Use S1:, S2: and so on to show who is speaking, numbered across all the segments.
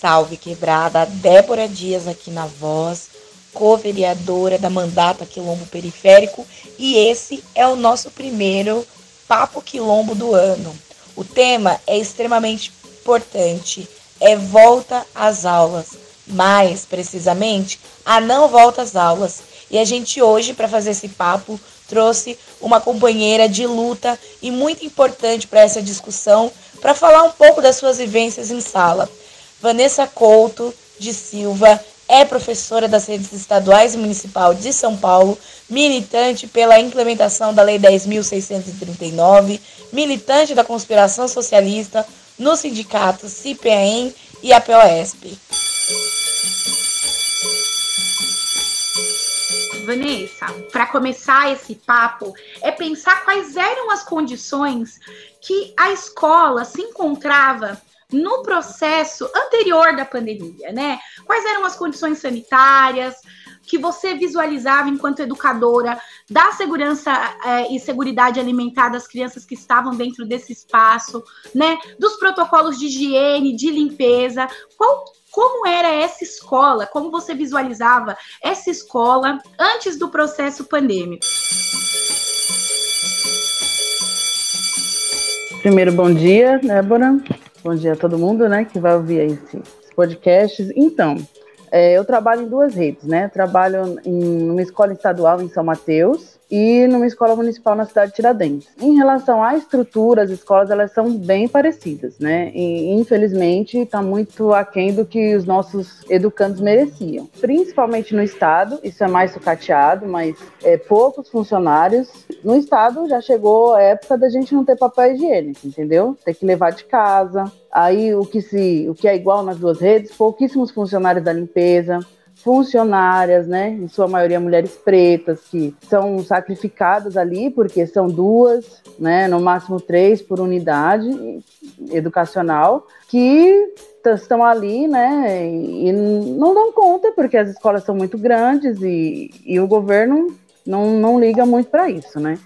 S1: Salve Quebrada, Débora Dias aqui na voz, co-vereadora da Mandata Quilombo Periférico, e esse é o nosso primeiro Papo Quilombo do ano. O tema é extremamente importante, é volta às aulas, mais precisamente, a não volta às aulas. E a gente hoje, para fazer esse papo, trouxe uma companheira de luta e muito importante para essa discussão, para falar um pouco das suas vivências em sala. Vanessa Couto de Silva é professora das redes estaduais e municipal de São Paulo, militante pela implementação da Lei 10.639, militante da conspiração socialista no sindicato CPAM e a POSP.
S2: Vanessa, para começar esse papo, é pensar quais eram as condições que a escola se encontrava no processo anterior da pandemia, né? Quais eram as condições sanitárias que você visualizava enquanto educadora da segurança é, e seguridade alimentar das crianças que estavam dentro desse espaço, né? Dos protocolos de higiene, de limpeza, qual como era essa escola, como você visualizava essa escola antes do processo pandêmico?
S3: Primeiro, bom dia, Débora. Bom dia a todo mundo, né, que vai ouvir esses podcasts. Então, é, eu trabalho em duas redes, né? Trabalho em uma escola estadual em São Mateus e numa escola municipal na cidade de Tiradentes. Em relação à estrutura, as escolas elas são bem parecidas, né? E infelizmente está muito aquém do que os nossos educandos mereciam. Principalmente no estado, isso é mais sucateado, mas é, poucos funcionários. No estado já chegou a época da gente não ter papel higiênico, entendeu? Ter que levar de casa. Aí o que se, o que é igual nas duas redes, pouquíssimos funcionários da limpeza, funcionárias, né, em sua maioria mulheres pretas, que são sacrificadas ali, porque são duas, né, no máximo três por unidade educacional, que estão ali, né, e não dão conta, porque as escolas são muito grandes e, e o governo não, não liga muito para isso, né.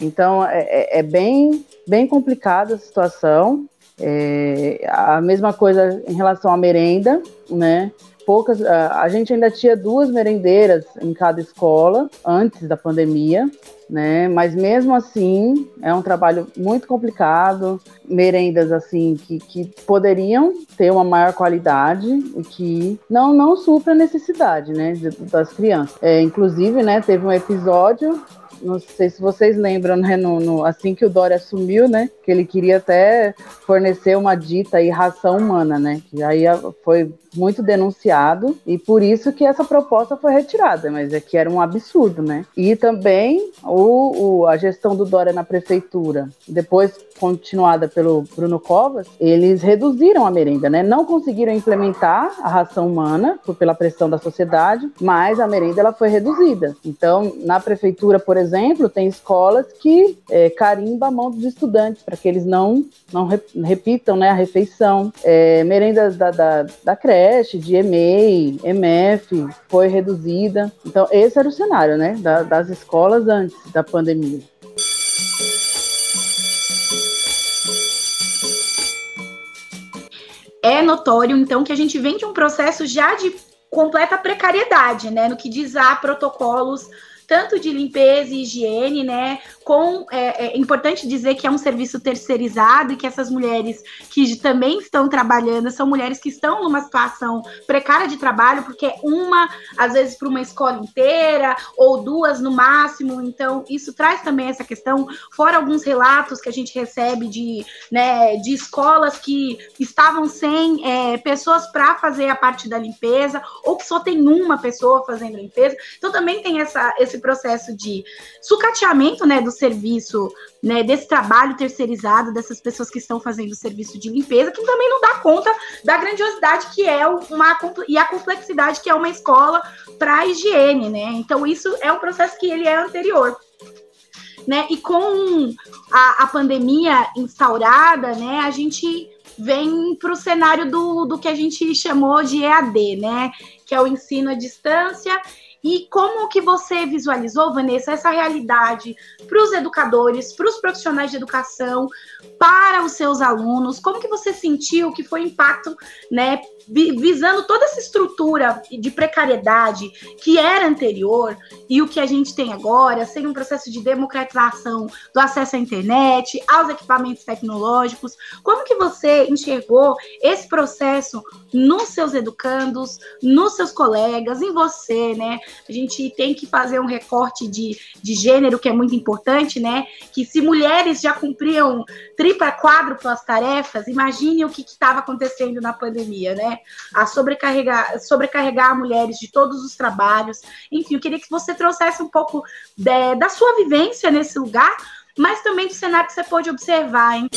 S3: Então, é, é, é bem, bem complicada a situação, é, a mesma coisa em relação à merenda, né, poucas. A gente ainda tinha duas merendeiras em cada escola antes da pandemia, né? Mas mesmo assim é um trabalho muito complicado. Merendas assim que, que poderiam ter uma maior qualidade e que não não supra a necessidade, né, das crianças. É, inclusive, né, teve um episódio não sei se vocês lembram, né, no, no, assim que o Dória assumiu, né, que ele queria até fornecer uma dita aí ração humana, né, que aí foi muito denunciado e por isso que essa proposta foi retirada, mas é que era um absurdo, né? E também o, o a gestão do Dória na prefeitura, depois continuada pelo Bruno Covas, eles reduziram a merenda, né? Não conseguiram implementar a ração humana por, pela pressão da sociedade, mas a merenda ela foi reduzida. Então, na prefeitura, por exemplo, tem escolas que é, carimba a mão dos estudantes para que eles não não repitam, né, a refeição. É, merendas da, da, da creche de EMEI, MF, foi reduzida. Então, esse era o cenário, né, da, das escolas antes da pandemia.
S2: É notório, então, que a gente vem de um processo já de completa precariedade, né, no que diz a protocolos tanto de limpeza e higiene, né, com é, é, importante dizer que é um serviço terceirizado e que essas mulheres que também estão trabalhando são mulheres que estão numa situação precária de trabalho, porque uma, às vezes, para uma escola inteira, ou duas no máximo. Então, isso traz também essa questão, fora alguns relatos que a gente recebe de, né, de escolas que estavam sem é, pessoas para fazer a parte da limpeza, ou que só tem uma pessoa fazendo limpeza. Então, também tem essa, esse processo de sucateamento né, do serviço, né, desse trabalho terceirizado, dessas pessoas que estão fazendo o serviço de limpeza, que também não dá conta da grandiosidade que é uma e a complexidade que é uma escola para a higiene, né? Então, isso é um processo que ele é anterior. Né? E com a, a pandemia instaurada, né, a gente vem para o cenário do, do que a gente chamou de EAD, né? Que é o ensino à distância e como que você visualizou, Vanessa, essa realidade para os educadores, para os profissionais de educação, para os seus alunos? Como que você sentiu que foi impacto, né, visando toda essa estrutura de precariedade que era anterior e o que a gente tem agora, sem um processo de democratização do acesso à internet, aos equipamentos tecnológicos, como que você enxergou esse processo nos seus educandos, nos seus colegas, em você, né? A gente tem que fazer um recorte de, de gênero que é muito importante, né? Que se mulheres já cumpriam tripla, quádruplas tarefas, imagine o que estava acontecendo na pandemia, né? A sobrecarregar, sobrecarregar mulheres de todos os trabalhos. Enfim, eu queria que você trouxesse um pouco de, da sua vivência nesse lugar, mas também do cenário que você pôde observar, hein?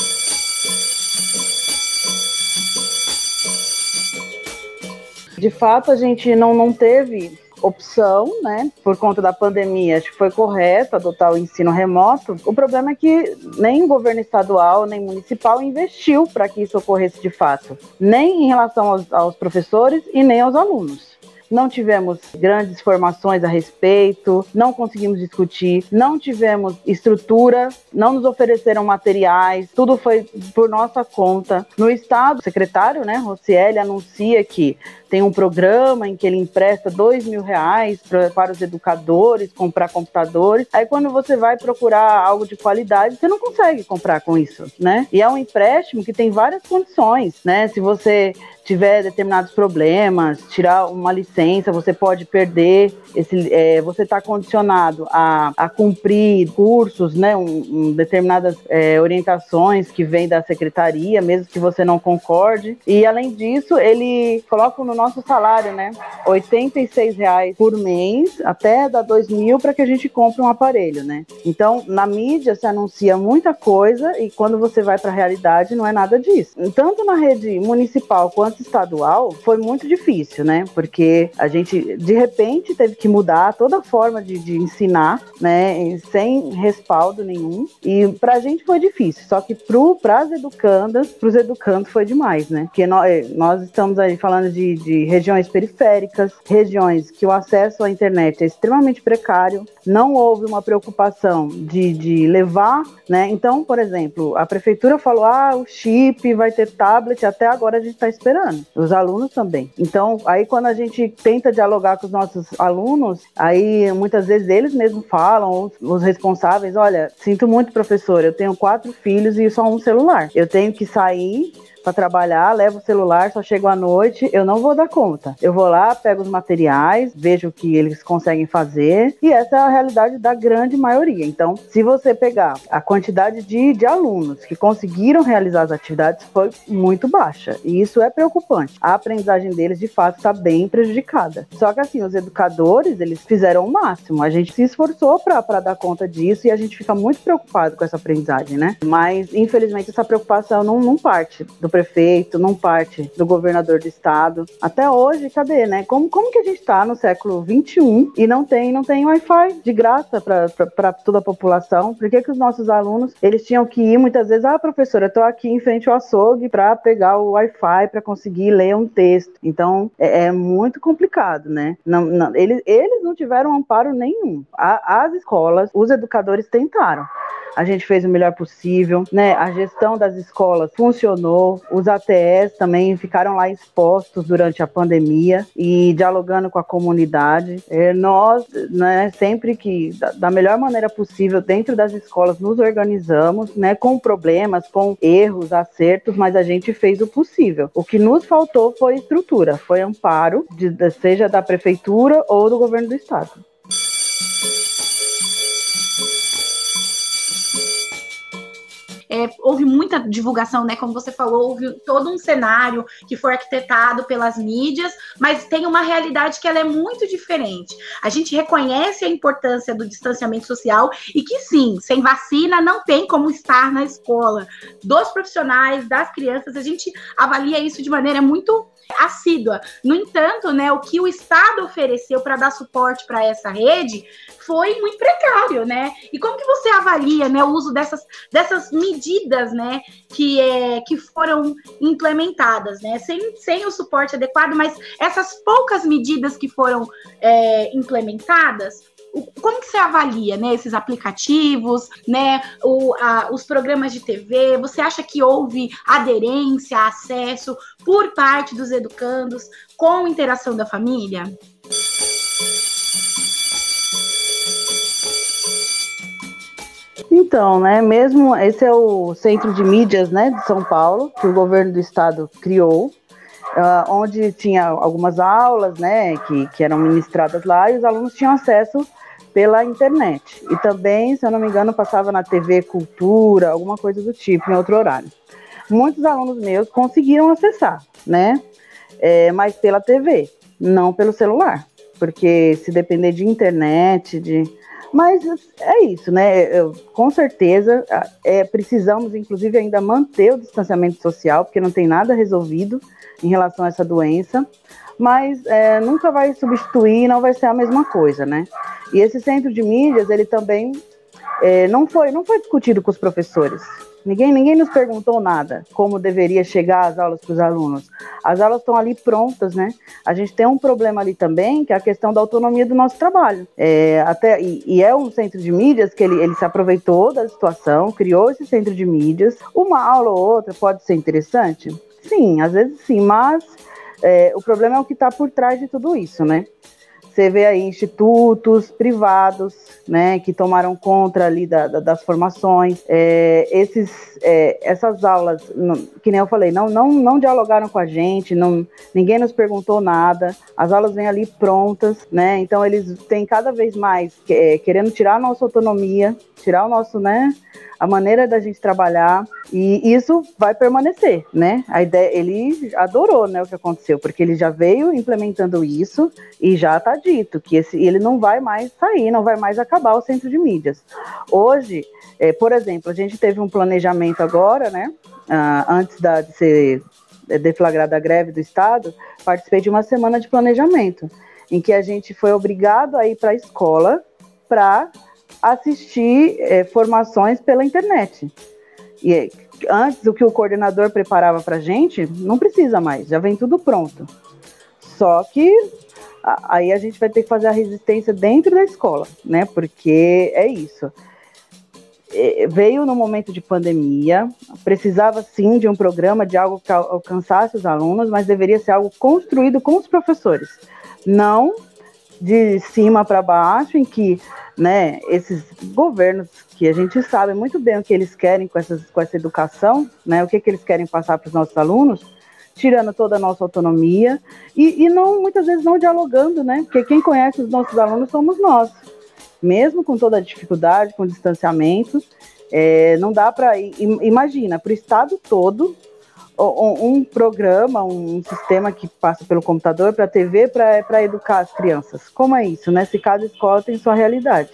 S3: De fato, a gente não, não teve opção, né? Por conta da pandemia, acho que foi correto adotar o ensino remoto. O problema é que nem o governo estadual, nem municipal investiu para que isso ocorresse de fato, nem em relação aos, aos professores e nem aos alunos não tivemos grandes formações a respeito, não conseguimos discutir, não tivemos estrutura, não nos ofereceram materiais, tudo foi por nossa conta. No estado, o secretário, né, Rocieli, anuncia que tem um programa em que ele empresta dois mil reais pra, para os educadores comprar computadores. Aí quando você vai procurar algo de qualidade, você não consegue comprar com isso, né? E é um empréstimo que tem várias condições, né? Se você tiver determinados problemas, tirar uma licença, você pode perder esse, é, você está condicionado a, a cumprir cursos, né, um, um, determinadas é, orientações que vêm da secretaria, mesmo que você não concorde. E além disso, ele coloca no nosso salário, né, 86 reais por mês, até dar 2 mil para que a gente compre um aparelho, né. Então, na mídia se anuncia muita coisa e quando você vai para a realidade não é nada disso. Tanto na rede municipal quanto estadual foi muito difícil, né? Porque a gente, de repente, teve que mudar toda a forma de, de ensinar, né? Sem respaldo nenhum. E pra gente foi difícil. Só que para as educandas, pros educandos foi demais, né? Porque nós, eh, nós estamos aí falando de, de regiões periféricas, regiões que o acesso à internet é extremamente precário, não houve uma preocupação de, de levar, né? Então, por exemplo, a prefeitura falou: ah, o chip vai ter tablet, até agora a gente está esperando os alunos também. Então, aí quando a gente tenta dialogar com os nossos alunos, aí muitas vezes eles mesmos falam, os responsáveis, olha, sinto muito, professor, eu tenho quatro filhos e só um celular. Eu tenho que sair para trabalhar, levo o celular, só chego à noite, eu não vou dar conta. Eu vou lá, pego os materiais, vejo o que eles conseguem fazer, e essa é a realidade da grande maioria. Então, se você pegar a quantidade de, de alunos que conseguiram realizar as atividades, foi muito baixa, e isso é preocupante. A aprendizagem deles, de fato, está bem prejudicada. Só que, assim, os educadores, eles fizeram o máximo, a gente se esforçou para dar conta disso, e a gente fica muito preocupado com essa aprendizagem, né? Mas, infelizmente, essa preocupação não, não parte do prefeito, não parte do governador do estado. Até hoje, cadê, né? Como, como que a gente está no século 21 e não tem não tem Wi-Fi de graça para toda a população? Por que, que os nossos alunos eles tinham que ir muitas vezes, ah, professora, eu estou aqui em frente ao açougue para pegar o Wi-Fi para conseguir ler um texto. Então é, é muito complicado, né? Não, não, eles, eles não tiveram amparo nenhum. A, as escolas, os educadores tentaram a gente fez o melhor possível, né? A gestão das escolas funcionou, os ATS também ficaram lá expostos durante a pandemia e dialogando com a comunidade. É, nós, né, sempre que, da, da melhor maneira possível, dentro das escolas, nos organizamos, né, com problemas, com erros, acertos, mas a gente fez o possível. O que nos faltou foi estrutura, foi amparo, de, seja da prefeitura ou do governo do estado.
S2: É, houve muita divulgação, né? Como você falou, houve todo um cenário que foi arquitetado pelas mídias, mas tem uma realidade que ela é muito diferente. A gente reconhece a importância do distanciamento social e que sim, sem vacina não tem como estar na escola. Dos profissionais, das crianças, a gente avalia isso de maneira muito assídua. No entanto, né, o que o Estado ofereceu para dar suporte para essa rede foi muito precário, né? E como que você avalia, né, o uso dessas, dessas medidas, né, que, é, que foram implementadas, né? Sem, sem o suporte adequado, mas essas poucas medidas que foram é, implementadas, como que você avalia, né, esses aplicativos, né, o, a, os programas de TV? Você acha que houve aderência, acesso por parte dos educandos com interação da família?
S3: Então, né, mesmo esse é o Centro de Mídias, né, de São Paulo, que o governo do estado criou, uh, onde tinha algumas aulas, né, que, que eram ministradas lá e os alunos tinham acesso pela internet. E também, se eu não me engano, passava na TV Cultura, alguma coisa do tipo, em outro horário. Muitos alunos meus conseguiram acessar, né, é, mas pela TV, não pelo celular, porque se depender de internet, de mas é isso, né? Eu, com certeza é, precisamos, inclusive, ainda manter o distanciamento social, porque não tem nada resolvido em relação a essa doença. Mas é, nunca vai substituir, não vai ser a mesma coisa, né? E esse centro de mídias, ele também é, não foi, não foi discutido com os professores. Ninguém, ninguém nos perguntou nada, como deveria chegar as aulas para os alunos. As aulas estão ali prontas, né? A gente tem um problema ali também, que é a questão da autonomia do nosso trabalho. É, até, e, e, é um centro de mídias que ele, ele se aproveitou da situação, criou esse centro de mídias. Uma aula ou outra pode ser interessante? Sim, às vezes sim, mas é, o problema é o que está por trás de tudo isso, né? Você vê aí institutos privados, né, que tomaram conta ali da, da, das formações. É, esses, é, essas aulas, que nem eu falei, não, não, não dialogaram com a gente, não, ninguém nos perguntou nada. As aulas vêm ali prontas, né? Então eles têm cada vez mais é, querendo tirar a nossa autonomia, tirar o nosso, né? a maneira da gente trabalhar e isso vai permanecer, né? A ideia, ele adorou, né, o que aconteceu, porque ele já veio implementando isso e já está dito que esse, ele não vai mais sair, não vai mais acabar o centro de mídias. Hoje, é, por exemplo, a gente teve um planejamento agora, né, uh, antes da, de ser deflagrada a greve do Estado, participei de uma semana de planejamento, em que a gente foi obrigado a ir para a escola para assistir é, formações pela internet. E antes, o que o coordenador preparava para a gente, não precisa mais, já vem tudo pronto. Só que aí a gente vai ter que fazer a resistência dentro da escola, né? Porque é isso. Veio no momento de pandemia, precisava sim de um programa, de algo que alcançasse os alunos, mas deveria ser algo construído com os professores, não de cima para baixo, em que né, esses governos que a gente sabe muito bem o que eles querem com, essas, com essa educação, né, o que, que eles querem passar para os nossos alunos, tirando toda a nossa autonomia e, e não muitas vezes não dialogando, né, porque quem conhece os nossos alunos somos nós, mesmo com toda a dificuldade, com o distanciamento, é, não dá para imagina para o estado todo um, programa, um sistema que passa pelo computador para a TV para educar as crianças. Como é isso, né? Se cada escola tem sua realidade.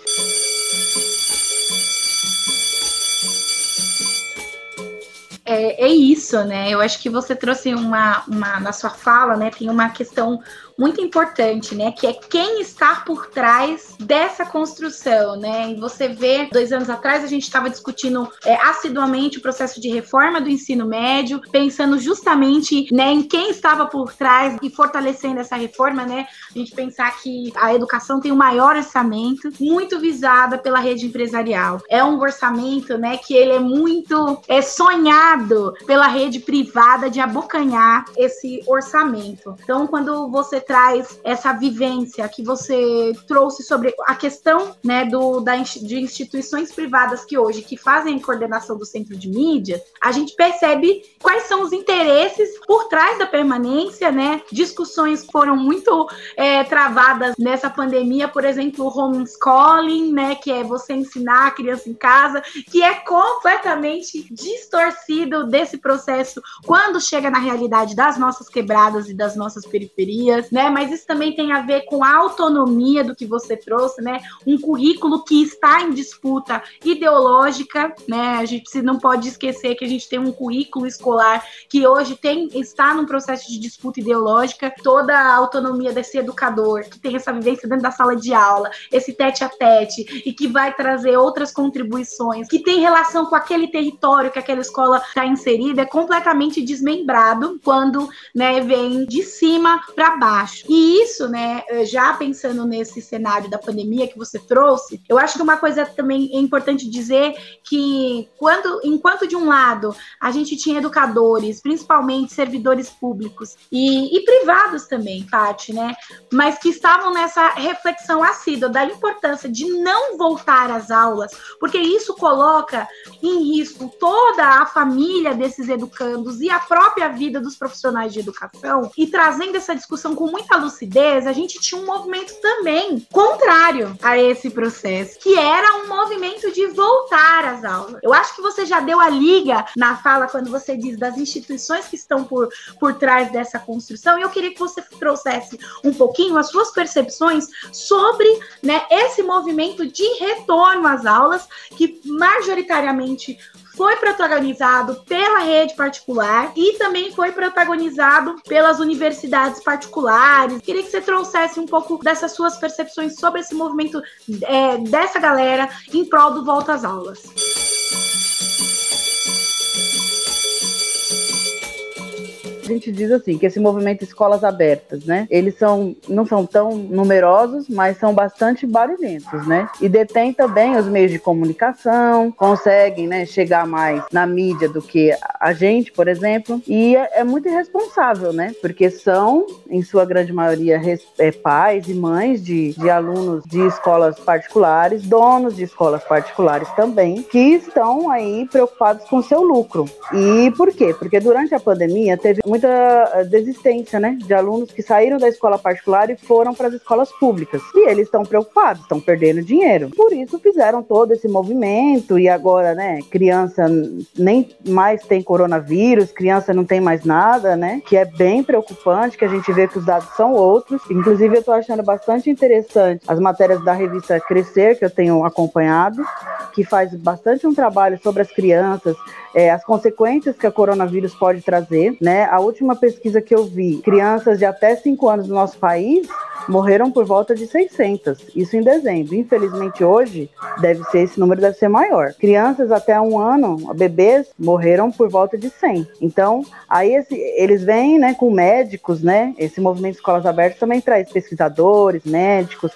S2: É, é, isso, né? Eu acho que você trouxe uma, uma na sua fala, né? Tem uma questão muito importante, né? Que é quem está por trás dessa construção, né? E você vê, dois anos atrás, a gente estava discutindo é, assiduamente o processo de reforma do ensino médio, pensando justamente né, em quem estava por trás e fortalecendo essa reforma, né? A gente pensar que a educação tem o um maior orçamento, muito visada pela rede empresarial. É um orçamento, né, que ele é muito é sonhado pela rede privada de abocanhar esse orçamento. Então, quando você traz essa vivência que você trouxe sobre a questão né, do, da, de instituições privadas que hoje que fazem a coordenação do centro de mídia, a gente percebe quais são os interesses por trás da permanência, né? Discussões foram muito é, travadas nessa pandemia, por exemplo, o homeschooling, né? Que é você ensinar a criança em casa, que é completamente distorcido desse processo quando chega na realidade das nossas quebradas e das nossas periferias, né? Né? Mas isso também tem a ver com a autonomia do que você trouxe, né? Um currículo que está em disputa ideológica, né? A gente não pode esquecer que a gente tem um currículo escolar que hoje tem está num processo de disputa ideológica, toda a autonomia desse educador que tem essa vivência dentro da sala de aula, esse tete a tete e que vai trazer outras contribuições, que tem relação com aquele território que aquela escola está inserida, é completamente desmembrado quando, né, vem de cima para baixo baixo. E isso, né, já pensando nesse cenário da pandemia que você trouxe, eu acho que uma coisa também é importante dizer que quando, enquanto de um lado a gente tinha educadores, principalmente servidores públicos e, e privados também, Paty, né, mas que estavam nessa reflexão assídua da importância de não voltar às aulas, porque isso coloca em risco toda a família desses educandos e a própria vida dos profissionais de educação, e trazendo essa discussão com muita lucidez, a gente tinha um movimento também contrário a esse processo, que era um movimento de voltar às aulas. Eu acho que você já deu a liga na fala quando você diz das instituições que estão por, por trás dessa construção, e eu queria que você trouxesse um pouquinho as suas percepções sobre né, esse movimento de retorno às aulas, que majoritariamente foi protagonizado pela rede particular e também foi protagonizado pelas universidades particulares. Queria que você trouxesse um pouco dessas suas percepções sobre esse movimento é, dessa galera em prol do volta às aulas.
S3: Gente diz assim, que esse movimento escolas abertas, né? Eles são não são tão numerosos, mas são bastante barulhentos, né? E detêm também os meios de comunicação, conseguem, né, chegar mais na mídia do que a gente, por exemplo, e é, é muito irresponsável, né? Porque são, em sua grande maioria, res, é, pais e mães de, de alunos de escolas particulares, donos de escolas particulares também, que estão aí preocupados com seu lucro. E por quê? Porque durante a pandemia teve muito muita desistência, né, de alunos que saíram da escola particular e foram para as escolas públicas. E eles estão preocupados, estão perdendo dinheiro. Por isso fizeram todo esse movimento e agora, né, criança nem mais tem coronavírus, criança não tem mais nada, né, que é bem preocupante, que a gente vê que os dados são outros. Inclusive eu estou achando bastante interessante as matérias da revista Crescer que eu tenho acompanhado, que faz bastante um trabalho sobre as crianças, é, as consequências que a coronavírus pode trazer, né? A última pesquisa que eu vi, crianças de até 5 anos no nosso país morreram por volta de 600, isso em dezembro. Infelizmente hoje deve ser esse número deve ser maior. Crianças até um ano, bebês morreram por volta de 100. Então aí esse, eles vêm, né, com médicos, né? Esse movimento escolas abertas também traz pesquisadores, médicos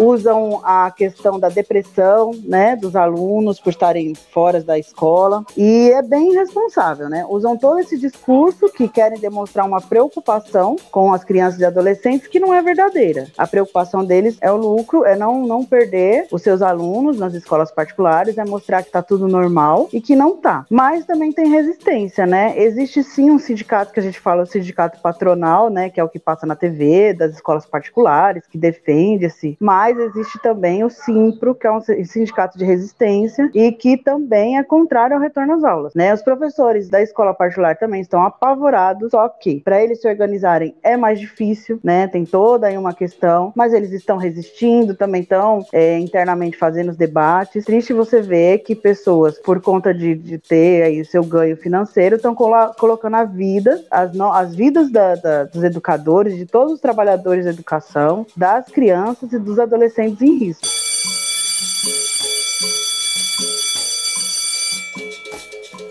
S3: usam a questão da depressão, né, dos alunos por estarem fora da escola e é bem irresponsável, né? Usam todo esse discurso que querem demonstrar uma preocupação com as crianças e adolescentes que não é verdadeira. A preocupação deles é o lucro, é não não perder os seus alunos nas escolas particulares, é mostrar que tá tudo normal e que não tá. Mas também tem resistência, né? Existe sim um sindicato que a gente fala, o sindicato patronal, né, que é o que passa na TV das escolas particulares, que defende esse, mas mas existe também o Simpro, que é um sindicato de resistência e que também é contrário ao retorno às aulas. Né? Os professores da escola particular também estão apavorados, só que para eles se organizarem é mais difícil, né? Tem toda aí uma questão, mas eles estão resistindo, também estão é, internamente fazendo os debates. Triste você ver que pessoas, por conta de, de ter aí seu ganho financeiro, estão colo colocando a vida, as, no, as vidas da, da, dos educadores, de todos os trabalhadores da educação, das crianças e dos adolescentes adolescentes em risco.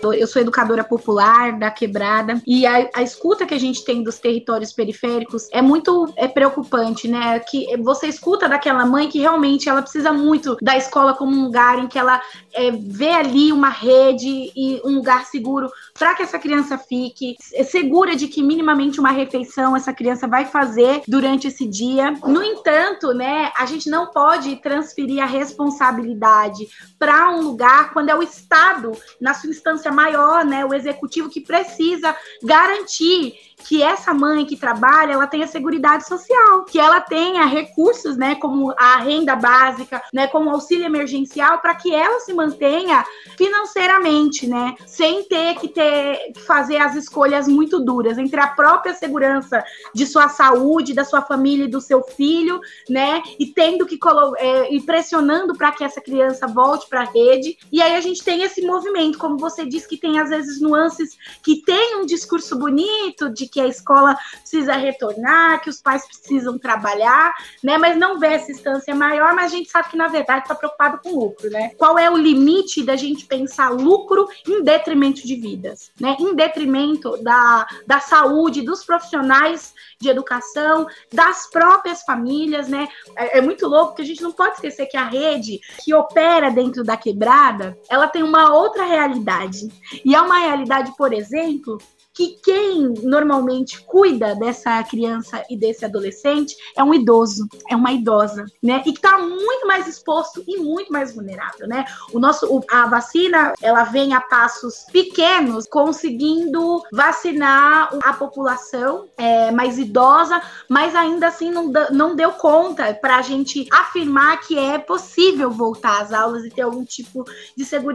S2: Eu sou educadora popular da quebrada e a, a, escuta que a gente tem dos territórios periféricos é muito é preocupante, né? Que você escuta daquela mãe que realmente ela precisa muito da escola como um lugar em que ela é, vê ali uma rede e um lugar seguro para que essa criança fique é segura de que minimamente uma refeição essa criança vai fazer durante esse dia. No entanto, né, a gente não pode transferir a responsabilidade para um lugar quando é o Estado, na sua instância maior, né, o executivo que precisa garantir que essa mãe que trabalha, ela tenha seguridade social, que ela tenha recursos, né, como a renda básica, né, como auxílio emergencial, para que ela se mantenha financeiramente, né, sem ter que ter que fazer as escolhas muito duras entre a própria segurança de sua saúde, da sua família e do seu filho, né, e tendo que é, e pressionando para que essa criança volte para a rede. E aí a gente tem esse movimento, como você disse que têm, às vezes, nuances que têm um discurso bonito de que a escola precisa retornar, que os pais precisam trabalhar, né? Mas não vê essa instância maior, mas a gente sabe que, na verdade, está preocupado com lucro, né? Qual é o limite da gente pensar lucro em detrimento de vidas, né? Em detrimento da, da saúde, dos profissionais de educação, das próprias famílias, né? É, é muito louco que a gente não pode esquecer que a rede que opera dentro da quebrada, ela tem uma outra realidade. E é uma realidade, por exemplo, que quem normalmente cuida dessa criança e desse adolescente é um idoso, é uma idosa, né? E que está muito mais exposto e muito mais vulnerável, né? O nosso, a vacina, ela vem a passos pequenos, conseguindo vacinar a população é, mais idosa, mas ainda assim não, não deu conta para a gente afirmar que é possível voltar às aulas e ter algum tipo de segurança,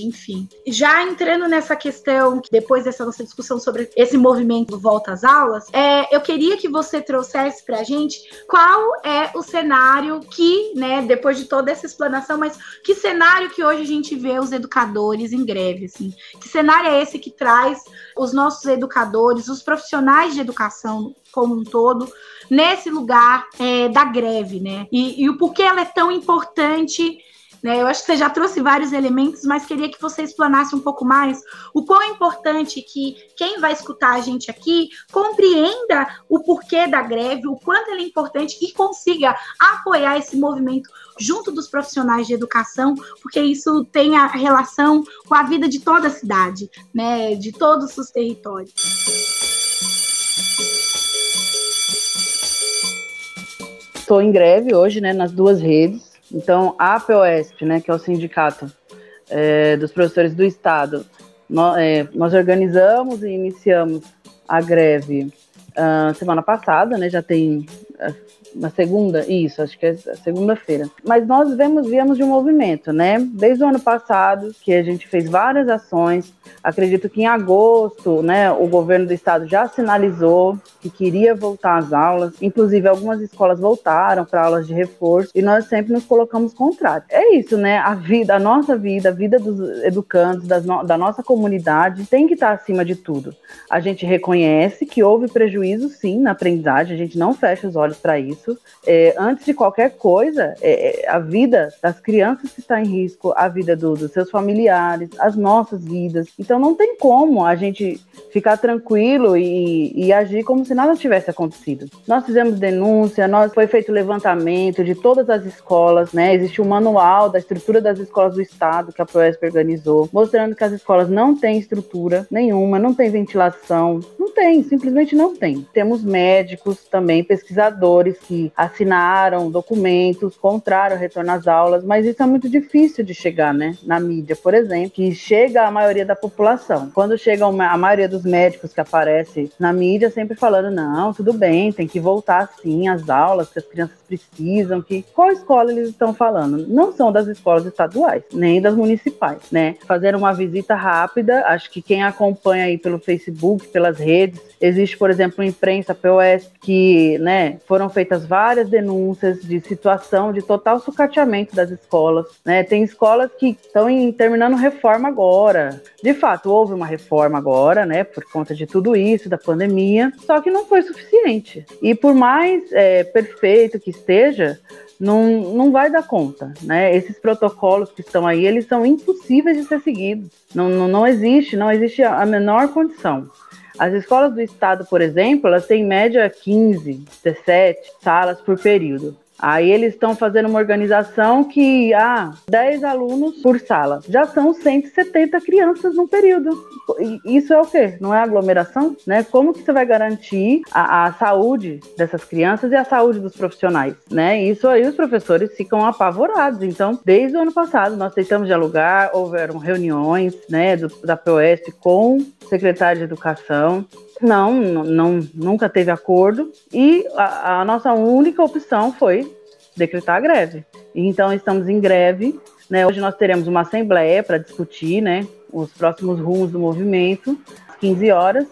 S2: enfim. Já entrando nessa questão, depois dessa nossa discussão sobre esse movimento Volta às Aulas, é, eu queria que você trouxesse para a gente qual é o cenário que, né, depois de toda essa explanação, mas que cenário que hoje a gente vê os educadores em greve, assim? Que cenário é esse que traz os nossos educadores, os profissionais de educação como um todo, nesse lugar é, da greve, né? E, e o porquê ela é tão importante né? Eu acho que você já trouxe vários elementos, mas queria que você explanasse um pouco mais o quão é importante que quem vai escutar a gente aqui compreenda o porquê da greve, o quanto ele é importante e consiga apoiar esse movimento junto dos profissionais de educação, porque isso tem a relação com a vida de toda a cidade, né, de todos os territórios.
S3: Estou em greve hoje, né, nas duas redes. Então, a APOESP, né, que é o sindicato é, dos professores do Estado, nós, é, nós, organizamos e iniciamos a greve uh, semana passada, né, já tem na segunda, isso, acho que é segunda-feira. Mas nós vemos, viemos de um movimento, né? Desde o ano passado, que a gente fez várias ações. Acredito que em agosto, né, o governo do estado já sinalizou que queria voltar às aulas. Inclusive, algumas escolas voltaram para aulas de reforço e nós sempre nos colocamos contrários. É isso, né? A vida, a nossa vida, a vida dos educandos, no, da nossa comunidade tem que estar acima de tudo. A gente reconhece que houve prejuízo, sim, na aprendizagem, a gente não fecha os olhos para isso isso. É, antes de qualquer coisa, é, é, a vida das crianças está em risco, a vida do, dos seus familiares, as nossas vidas. Então não tem como a gente ficar tranquilo e, e, agir como se nada tivesse acontecido. Nós fizemos denúncia, nós foi feito levantamento de todas as escolas, né? Existe um manual da estrutura das escolas do estado que a Proesp organizou, mostrando que as escolas não têm estrutura nenhuma, não tem ventilação, não tem, simplesmente não tem. Temos médicos também, pesquisadores que que assinaram documentos contra o retorno às aulas, mas isso é muito difícil de chegar, né? Na mídia, por exemplo, que chega a maioria da população. Quando chega a maioria dos médicos que aparece na mídia, sempre falando, não, tudo bem, tem que voltar sim às aulas, que as crianças precisam, que qual escola eles estão falando? Não são das escolas estaduais, nem das municipais, né? Fazer uma visita rápida, acho que quem acompanha aí pelo Facebook, pelas redes, existe, por exemplo, imprensa POS que, né, foram feitas várias denúncias de situação de total sucateamento das escolas, né? Tem escolas que estão terminando reforma agora. De fato, houve uma reforma agora, né, por conta de tudo isso, da pandemia, só que não foi suficiente. E por mais é, perfeito que esteja, não, não vai dar conta, né? Esses protocolos que estão aí, eles são impossíveis de ser seguidos. Não, não, não existe, não existe a menor condição. As escolas do estado, por exemplo, elas têm em média 15, 17 salas por período. Aí eles estão fazendo uma organização que há ah, 10 alunos por sala. Já são 170 crianças no período. Isso é o quê? Não é aglomeração? Né? Como que você vai garantir a, a, saúde dessas crianças e a saúde dos profissionais? Né? Isso aí os professores ficam apavorados. Então, desde o ano passado, nós tentamos dialogar, houveram reuniões né, do, da POS com o secretário de Educação, não, não, nunca teve acordo e a, a nossa única opção foi decretar a greve. Então estamos em greve. Né? Hoje nós teremos uma assembleia para discutir né, os próximos rumos do movimento, às 15 horas.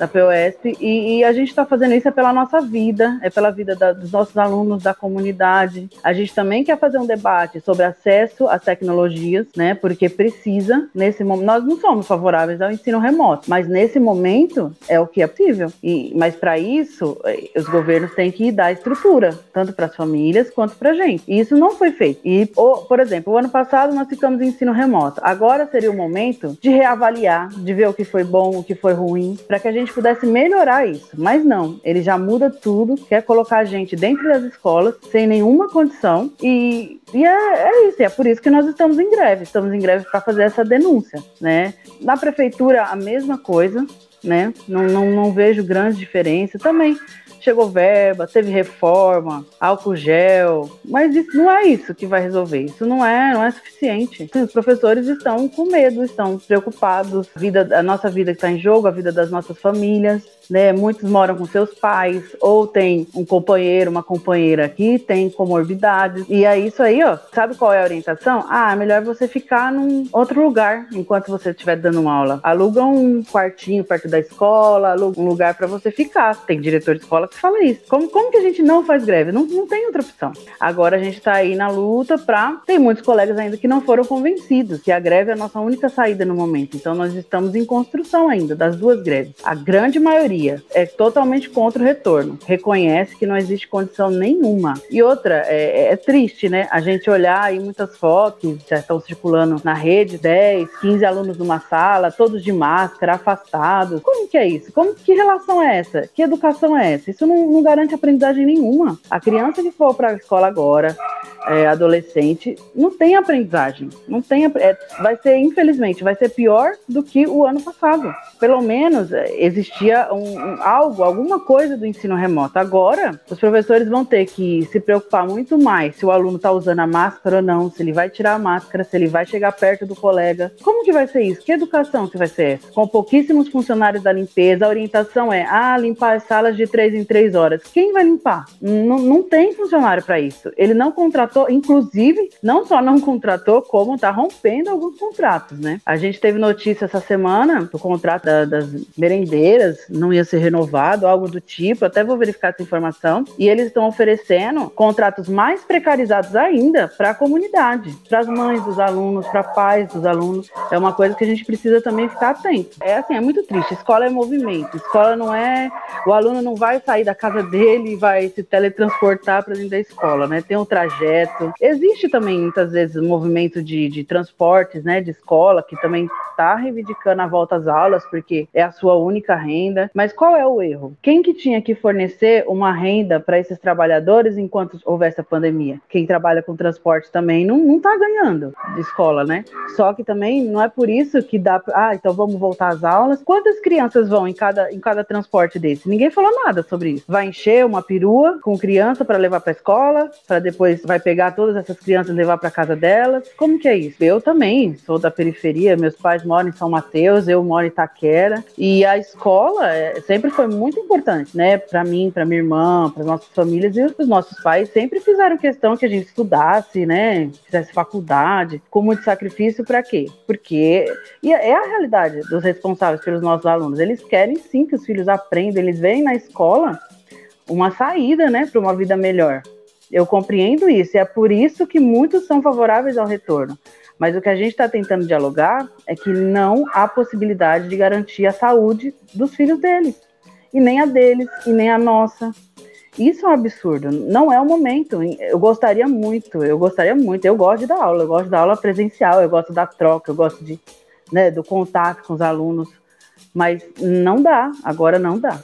S3: Da POSP, e, e a gente está fazendo isso é pela nossa vida, é pela vida da, dos nossos alunos, da comunidade. A gente também quer fazer um debate sobre acesso às tecnologias, né? Porque precisa, nesse momento, nós não somos favoráveis ao ensino remoto, mas nesse momento é o que é possível. E, mas para isso, eh, os governos têm que dar estrutura, tanto para as famílias quanto para a gente. E isso não foi feito. E, por exemplo, o ano passado nós ficamos em ensino remoto. Agora seria o momento de reavaliar, de ver o que foi bom, o que foi ruim, para que a gente pudesse melhorar isso. Mas não, ele já muda tudo, quer colocar a gente dentro das escolas sem nenhuma condição e, e é, é isso, é por isso que nós estamos em greve. Estamos em greve para fazer essa denúncia, né? Na prefeitura a mesma coisa, né? Não, não, não vejo grande diferença. Também chegou verba, teve reforma, álcool gel, mas isso não é isso que vai resolver. Isso não é, não é suficiente. Os professores estão com medo, estão preocupados. A, vida, a nossa vida está em jogo, a vida das nossas famílias né? Muitos moram com seus pais ou tem um companheiro, uma companheira que tem comorbidades. E é isso aí, ó. Sabe qual é a orientação? Ah, melhor você ficar num outro lugar enquanto você estiver dando uma aula. Aluga um quartinho perto da escola, aluga um lugar para você ficar. Tem diretor de escola que fala isso. Como, como que a gente não faz greve? Não, não tem outra opção. Agora a gente está aí na luta para. Tem muitos colegas ainda que não foram convencidos que a greve é a nossa única saída no momento. Então nós estamos em construção ainda das duas greves. A grande maioria é totalmente contra o retorno, reconhece que não existe condição nenhuma. E outra, é, é triste, né? A gente olhar aí muitas fotos já estão circulando na rede, 10, 15 alunos numa sala, todos de máscara, afastados. Como que é isso? Como que relação é essa? Que educação é essa? Isso não, não garante aprendizagem nenhuma. A criança que for para a escola agora, é, adolescente, não tem aprendizagem. Não tem, é, vai ser, infelizmente, vai ser pior do que o ano passado. Pelo menos é, existia um, algo, alguma coisa do ensino remoto. Agora, os professores vão ter que se preocupar muito mais se o aluno está usando a máscara ou não, se ele vai tirar a máscara, se ele vai chegar perto do colega. Como que vai ser isso? Que educação que vai ser essa? Com pouquíssimos funcionários da limpeza, a orientação é, ah, limpar as salas de três em três horas. Quem vai limpar? Não, não tem funcionário para isso. Ele não contratou contratou, inclusive, não só não contratou, como está rompendo alguns contratos, né? A gente teve notícia essa semana do contrato da, das merendeiras, não ia ser renovado, algo do tipo, até vou verificar essa informação, e eles estão oferecendo contratos mais precarizados ainda para a comunidade, para as mães dos alunos, para pais dos alunos. É uma coisa que a gente precisa também ficar atento. É assim, é muito triste. Escola é movimento. Escola não é. O aluno não vai sair da casa dele e vai se teletransportar para dentro da escola, né? Tem um trajeto Existe também, muitas vezes, um movimento de, de transportes, né, de escola, que também está reivindicando a volta às aulas, porque é a sua única renda. Mas qual é o erro? Quem que tinha que fornecer uma renda para esses trabalhadores enquanto houvesse a pandemia? Quem trabalha com transporte também não está ganhando de escola, né? Só que também não é por isso que dá. Ah, então vamos voltar às aulas. Quantas crianças vão em cada, em cada transporte desse? Ninguém falou nada sobre isso. Vai encher uma perua com criança para levar para escola, para depois vai pegar todas essas crianças e levar para casa delas. Como que é isso? Eu também sou da periferia, meus pais moram em São Mateus, eu moro em Itaquera, e a escola é, sempre foi muito importante, né? Para mim, para minha irmã, para nossas famílias e os nossos pais sempre fizeram questão que a gente estudasse, né? Fizesse faculdade, com muito sacrifício para quê? Porque e é a realidade dos responsáveis pelos nossos alunos. Eles querem sim que os filhos aprendam, eles veem na escola uma saída, né, para uma vida melhor. Eu compreendo isso, e é por isso que muitos são favoráveis ao retorno. Mas o que a gente está tentando dialogar é que não há possibilidade de garantir a saúde dos filhos deles, e nem a deles, e nem a nossa. Isso é um absurdo, não é o momento. Eu gostaria muito, eu gostaria muito, eu gosto de dar aula, eu gosto da aula presencial, eu gosto da troca, eu gosto de, né, do contato com os alunos, mas não dá, agora não dá.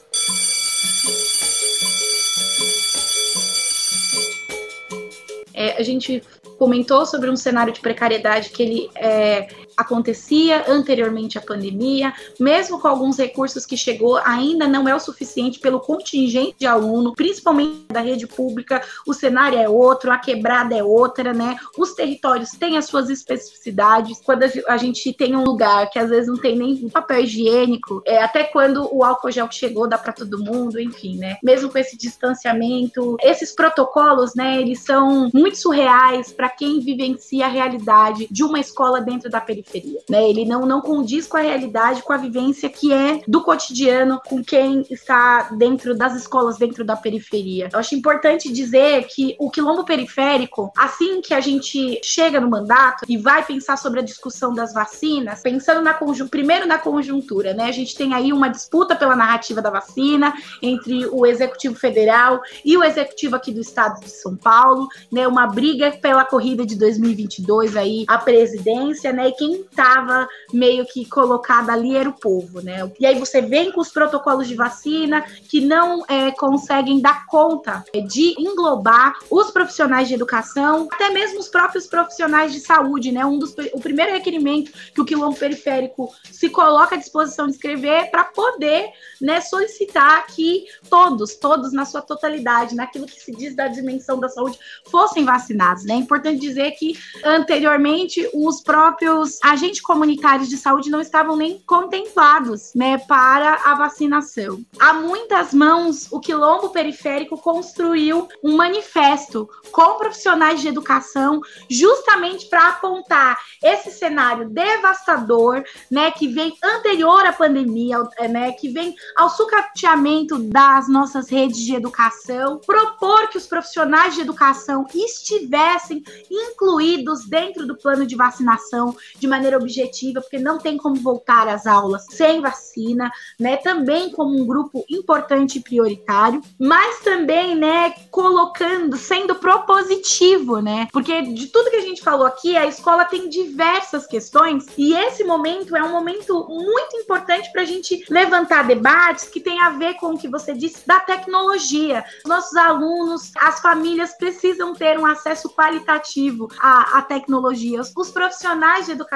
S2: É, a gente comentou sobre um cenário de precariedade que ele é, acontecia anteriormente à pandemia, mesmo com alguns recursos que chegou, ainda não é o suficiente pelo contingente de aluno, principalmente da rede pública, o cenário é outro, a quebrada é outra, né? Os territórios têm as suas especificidades. Quando a gente tem um lugar que às vezes não tem nem papel higiênico, é, até quando o álcool gel chegou, dá para todo mundo, enfim, né? Mesmo com esse distanciamento, esses protocolos, né, eles são muito surreais para quem vivencia a realidade de uma escola dentro da periferia periferia, né? Ele não, não condiz com a realidade, com a vivência que é do cotidiano, com quem está dentro das escolas, dentro da periferia. Eu acho importante dizer que o quilombo periférico, assim que a gente chega no mandato e vai pensar sobre a discussão das vacinas, pensando na primeiro na conjuntura, né? A gente tem aí uma disputa pela narrativa da vacina entre o executivo federal e o executivo aqui do estado de São Paulo, né? Uma briga pela corrida de 2022 aí a presidência, né? E quem estava meio que colocada ali era o povo, né? E aí você vem com os protocolos de vacina que não é, conseguem dar conta de englobar os profissionais de educação, até mesmo os próprios profissionais de saúde, né? Um dos o primeiro requerimento que o quilombo periférico se coloca à disposição de escrever para poder, né, solicitar que todos, todos na sua totalidade, naquilo que se diz da dimensão da saúde, fossem vacinados, né? É importante dizer que anteriormente os próprios agentes comunitários de saúde não estavam nem contemplados, né, para a vacinação. Há muitas mãos, o quilombo periférico construiu um manifesto com profissionais de educação, justamente para apontar esse cenário devastador, né, que vem anterior à pandemia, né, que vem ao sucateamento das nossas redes de educação, propor que os profissionais de educação estivessem incluídos dentro do plano de vacinação de maneira objetiva, porque não tem como voltar às aulas sem vacina, né? Também como um grupo importante e prioritário, mas também, né, colocando, sendo propositivo, né? Porque de tudo que a gente falou aqui, a escola tem diversas questões e esse momento é um momento muito importante para a gente levantar debates que tem a ver com o que você disse da tecnologia. Nossos alunos, as famílias precisam ter um acesso qualitativo à, à tecnologia. Os, profissionais de educação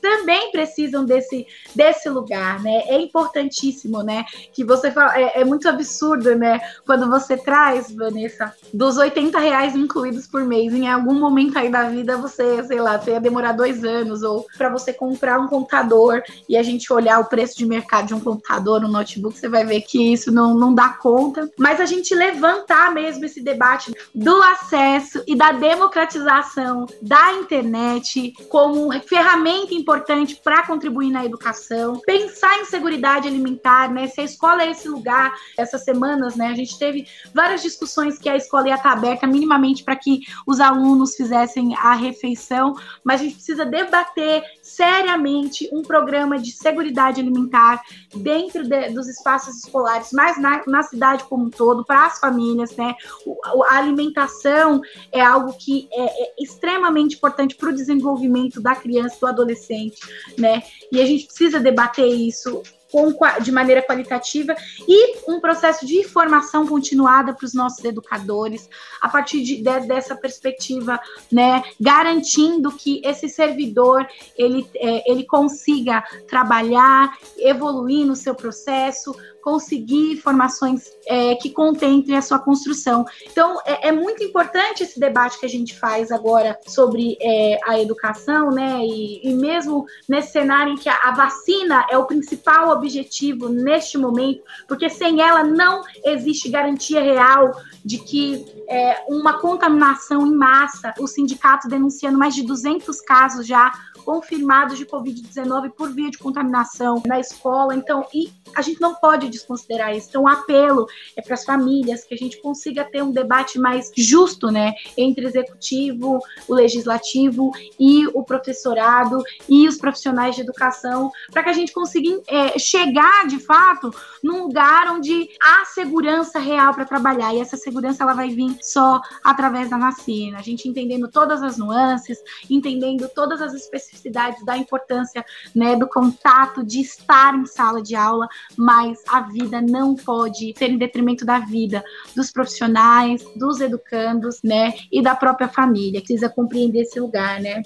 S2: também precisam desse, desse lugar, né? É importantíssimo, né? Que você fala, é, é muito absurdo, né? Quando você traz, Vanessa, dos 80 reais incluídos por mês, em algum momento aí da vida você, sei lá, você ia demorar dois anos, ou para você comprar um computador e a gente olhar o preço de mercado de um computador, um notebook, você vai ver que isso não, não dá conta. Mas a gente levantar mesmo esse debate do acesso e da democratização da internet como ferramenta importante para contribuir na educação, pensar em segurança alimentar, né? Se a escola é esse lugar, essas semanas, né? A gente teve várias discussões que a escola ia estar aberta minimamente para que os alunos fizessem a refeição, mas a gente precisa debater seriamente um programa de segurança alimentar dentro de, dos espaços escolares, mas na, na cidade como um todo, para as famílias, né? O, a alimentação é algo que é, é extremamente importante para o desenvolvimento da criança, do adolescente, né? E a gente precisa debater isso com, de maneira qualitativa e um processo de formação continuada para os nossos educadores, a partir de, de, dessa perspectiva, né, garantindo que esse servidor ele, é, ele consiga trabalhar, evoluir no seu processo, conseguir informações é, que contemplem a sua construção. Então, é, é, muito importante esse debate que a gente faz agora sobre é, a educação, né? E, e, mesmo nesse cenário em que a, a, vacina é o principal objetivo neste momento, porque sem ela não existe garantia real de que é, uma contaminação em massa, o sindicato denunciando mais de 200 casos já confirmados de Covid-19 por via de contaminação na escola. Então, e a gente não pode desconsiderar isso. Então, o apelo é para as famílias que a gente consiga ter um debate mais justo, né, entre o executivo, o legislativo e o professorado e os profissionais de educação, para que a gente consiga é, chegar de fato num lugar onde há segurança real para trabalhar. E essa segurança ela vai vir só através da vacina. A gente entendendo todas as nuances, entendendo todas as especificidades da importância né, do contato, de estar em sala de aula, mas a vida não pode ser em detrimento da vida dos profissionais, dos educandos, né, e da própria família. Precisa compreender esse lugar, né?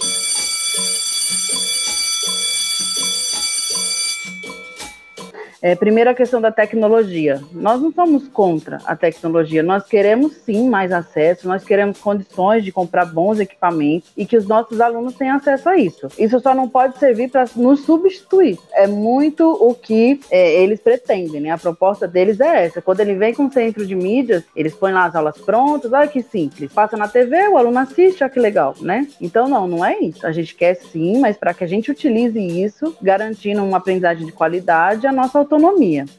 S3: É, primeira questão da tecnologia. Nós não somos contra a tecnologia, nós queremos sim mais acesso, nós queremos condições de comprar bons equipamentos e que os nossos alunos tenham acesso a isso. Isso só não pode servir para nos substituir. É muito o que é, eles pretendem, né? A proposta deles é essa. Quando ele vem com o centro de mídias, eles põem lá as aulas prontas, olha que simples. Passa na TV, o aluno assiste, olha que legal, né? Então, não, não é isso. A gente quer sim, mas para que a gente utilize isso, garantindo uma aprendizagem de qualidade, a nossa.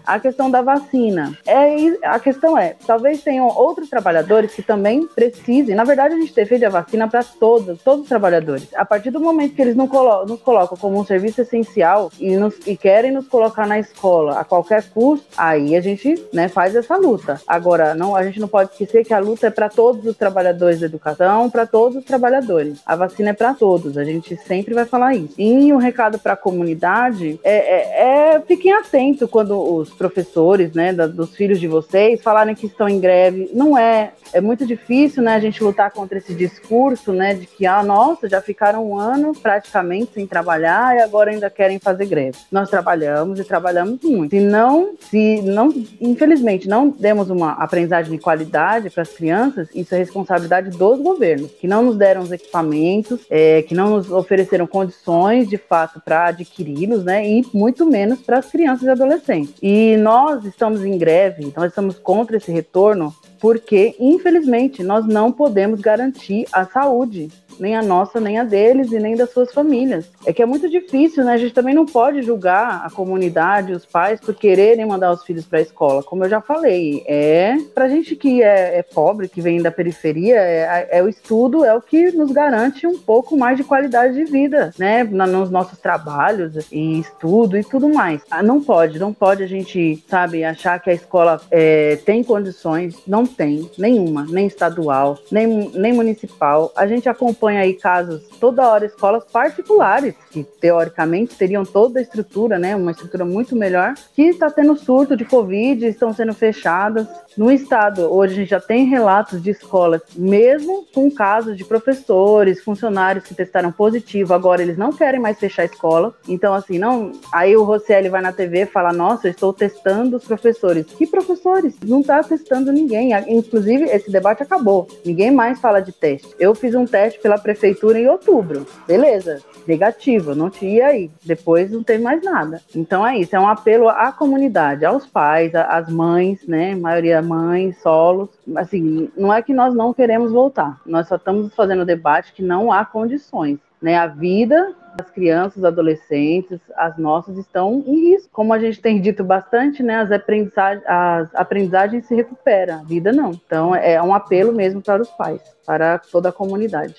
S3: A questão da vacina. É, a questão é, talvez tenham outros trabalhadores que também precisem. Na verdade, a gente defende a vacina para todos, todos os trabalhadores. A partir do momento que eles não colo nos colocam como um serviço essencial e, nos, e querem nos colocar na escola a qualquer custo, aí a gente né, faz essa luta. Agora, não, a gente não pode esquecer que a luta é para todos os trabalhadores da educação, para todos os trabalhadores. A vacina é para todos, a gente sempre vai falar isso. E um recado para a comunidade é, é, é, fiquem atentos quando os professores, né, da, dos filhos de vocês falarem que estão em greve. Não é, é muito difícil, né, a gente lutar contra esse discurso, né, de que, ah, nossa, já ficaram um ano praticamente sem trabalhar e agora ainda querem fazer greve. Nós trabalhamos e trabalhamos muito. Se não, se não, infelizmente, não demos uma aprendizagem de qualidade para as crianças, isso é responsabilidade dos governos, que não nos deram os equipamentos, é, que não nos ofereceram condições de fato para adquiri-los, né, e muito menos para as crianças e adolescentes. E nós estamos em greve, nós estamos contra esse retorno porque, infelizmente, nós não podemos garantir a saúde nem a nossa, nem a deles e nem das suas famílias. É que é muito difícil, né? A gente também não pode julgar a comunidade, os pais, por quererem mandar os filhos para a escola. Como eu já falei, é pra gente que é, é pobre, que vem da periferia, é, é, o estudo, é o que nos garante um pouco mais de qualidade de vida, né? Nos nossos trabalhos e estudo e tudo mais. Ah, não pode, não pode a gente, sabe, achar que a escola é, tem condições, não tem, nenhuma, nem estadual, nem, nem municipal. A gente acompanha aí casos toda hora escolas particulares que teoricamente teriam toda a estrutura, né, uma estrutura muito melhor, que está tendo surto de covid, estão sendo fechadas. No estado, hoje a gente já tem relatos de escolas, mesmo com casos de professores, funcionários que testaram positivo, agora eles não querem mais fechar a escola. Então assim, não, aí o Rosselli vai na TV e fala: "Nossa, eu estou testando os professores". Que professores? Não está testando ninguém. Inclusive, esse debate acabou. Ninguém mais fala de teste. Eu fiz um teste pela prefeitura em outubro. Beleza, negativo, não tinha aí. Depois não tem mais nada. Então é isso, é um apelo à comunidade, aos pais, às mães, né? Maioria mães, solos. Assim, não é que nós não queremos voltar. Nós só estamos fazendo debate que não há condições. Né, a vida das crianças, adolescentes, as nossas estão em risco. Como a gente tem dito bastante, né, as, aprendizagens, as aprendizagens se recuperam, a vida não. Então é um apelo mesmo para os pais, para toda a comunidade.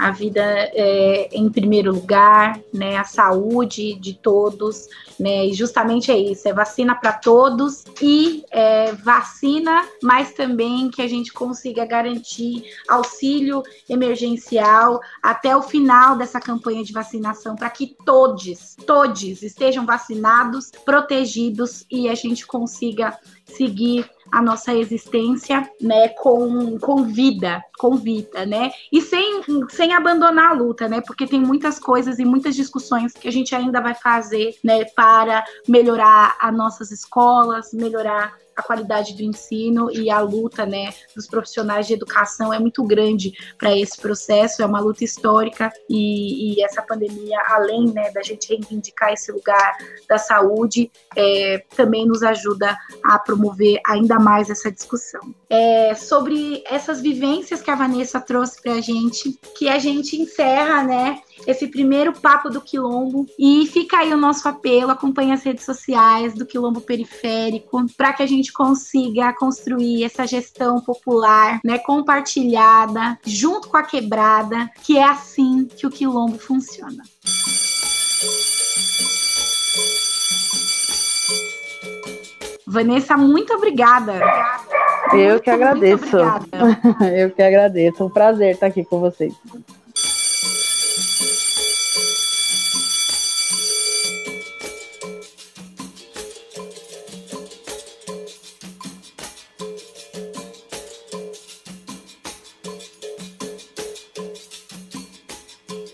S2: A vida é, em primeiro lugar, né, a saúde de todos, né, e justamente é isso, é vacina para todos e é, vacina, mas também que a gente consiga garantir auxílio emergencial até o final dessa campanha de vacinação, para que todos, todos estejam vacinados, protegidos e a gente consiga seguir a nossa existência, né, com, com vida, com vida, né, e sem, sem abandonar a luta, né, porque tem muitas coisas e muitas discussões que a gente ainda vai fazer, né, para melhorar as nossas escolas, melhorar a qualidade do ensino e a luta né, dos profissionais de educação é muito grande para esse processo, é uma luta histórica e, e, essa pandemia, além né, da gente reivindicar esse lugar da saúde, é, também nos ajuda a promover ainda mais essa discussão. É, sobre essas vivências que a Vanessa trouxe para a gente, que a gente encerra, né? Esse primeiro papo do Quilombo. E fica aí o nosso apelo, acompanhe as redes sociais do Quilombo Periférico, para que a gente consiga construir essa gestão popular, né, compartilhada, junto com a quebrada, que é assim que o Quilombo funciona. Vanessa, muito obrigada.
S3: Eu muito, que agradeço. Eu que agradeço. É um prazer estar aqui com vocês.